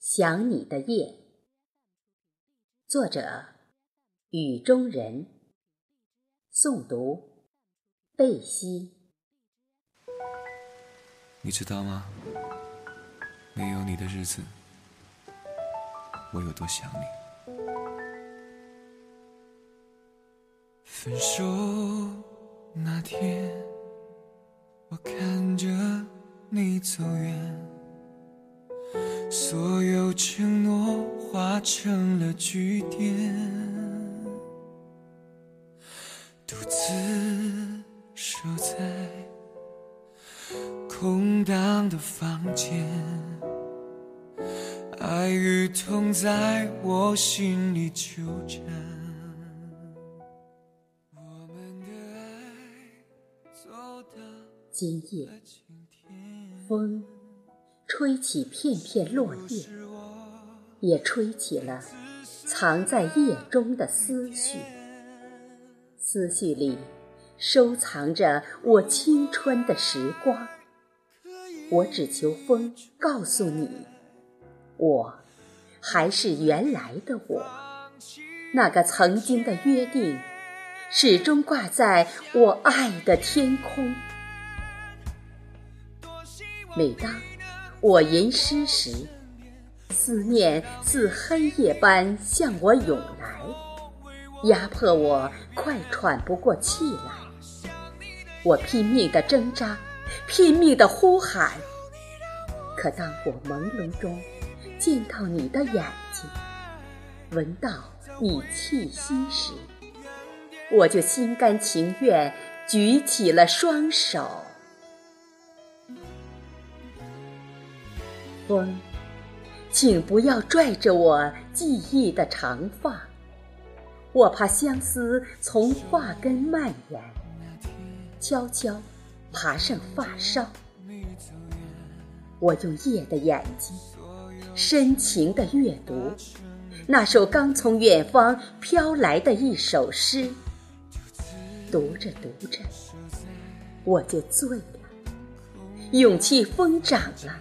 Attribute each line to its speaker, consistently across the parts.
Speaker 1: 想你的夜，作者雨中人，诵读贝西。
Speaker 2: 你知道吗？没有你的日子，我有多想你。分手那天，我看着你走远。所有承诺化成了句点，独自守在空荡的房间，爱与痛在我心里纠缠。
Speaker 1: 今夜，风。吹起片片落叶，也吹起了藏在叶中的思绪。思绪里收藏着我青春的时光。我只求风告诉你，我还是原来的我，那个曾经的约定，始终挂在我爱的天空。每当。我吟诗时，思念似黑夜般向我涌来，压迫我快喘不过气来。我拼命的挣扎，拼命的呼喊。可当我朦胧中见到你的眼睛，闻到你气息时，我就心甘情愿举起了双手。风，请不要拽着我记忆的长发，我怕相思从发根蔓延，悄悄爬上发梢。我用夜的眼睛，深情的阅读那首刚从远方飘来的一首诗，读着读着，我就醉了，勇气疯长了。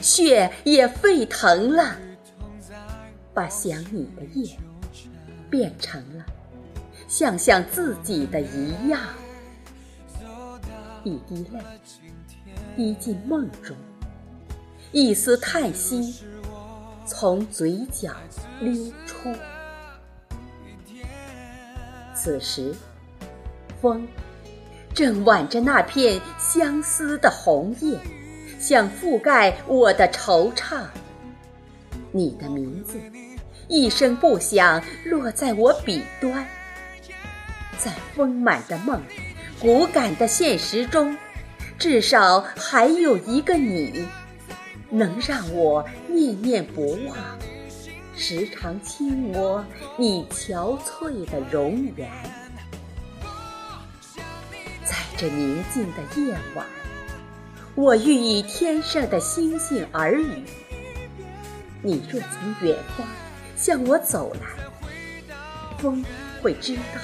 Speaker 1: 血也沸腾了，把想你的夜变成了像像自己的一样，一滴泪滴进梦中，一丝叹息从嘴角溜出。此时，风正挽着那片相思的红叶。想覆盖我的惆怅，你的名字一声不响落在我笔端，在丰满的梦、骨感的现实中，至少还有一个你，能让我念念不忘，时常轻摸你憔悴的容颜，在这宁静的夜晚。我欲与天上的星星耳语，你若从远方向我走来，风会知道，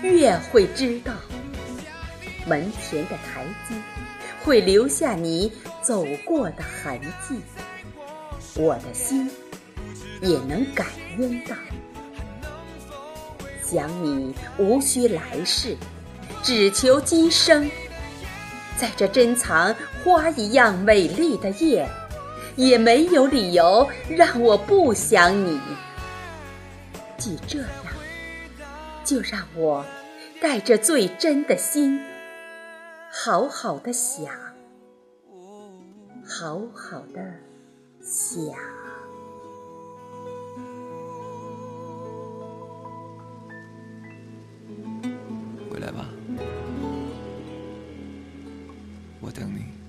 Speaker 1: 月会知道，门前的台阶会留下你走过的痕迹，我的心也能感应到。想你无需来世，只求今生。在这珍藏花一样美丽的夜，也没有理由让我不想你。既这样，就让我带着最真的心，好好的想，好好的想。
Speaker 2: 我等你。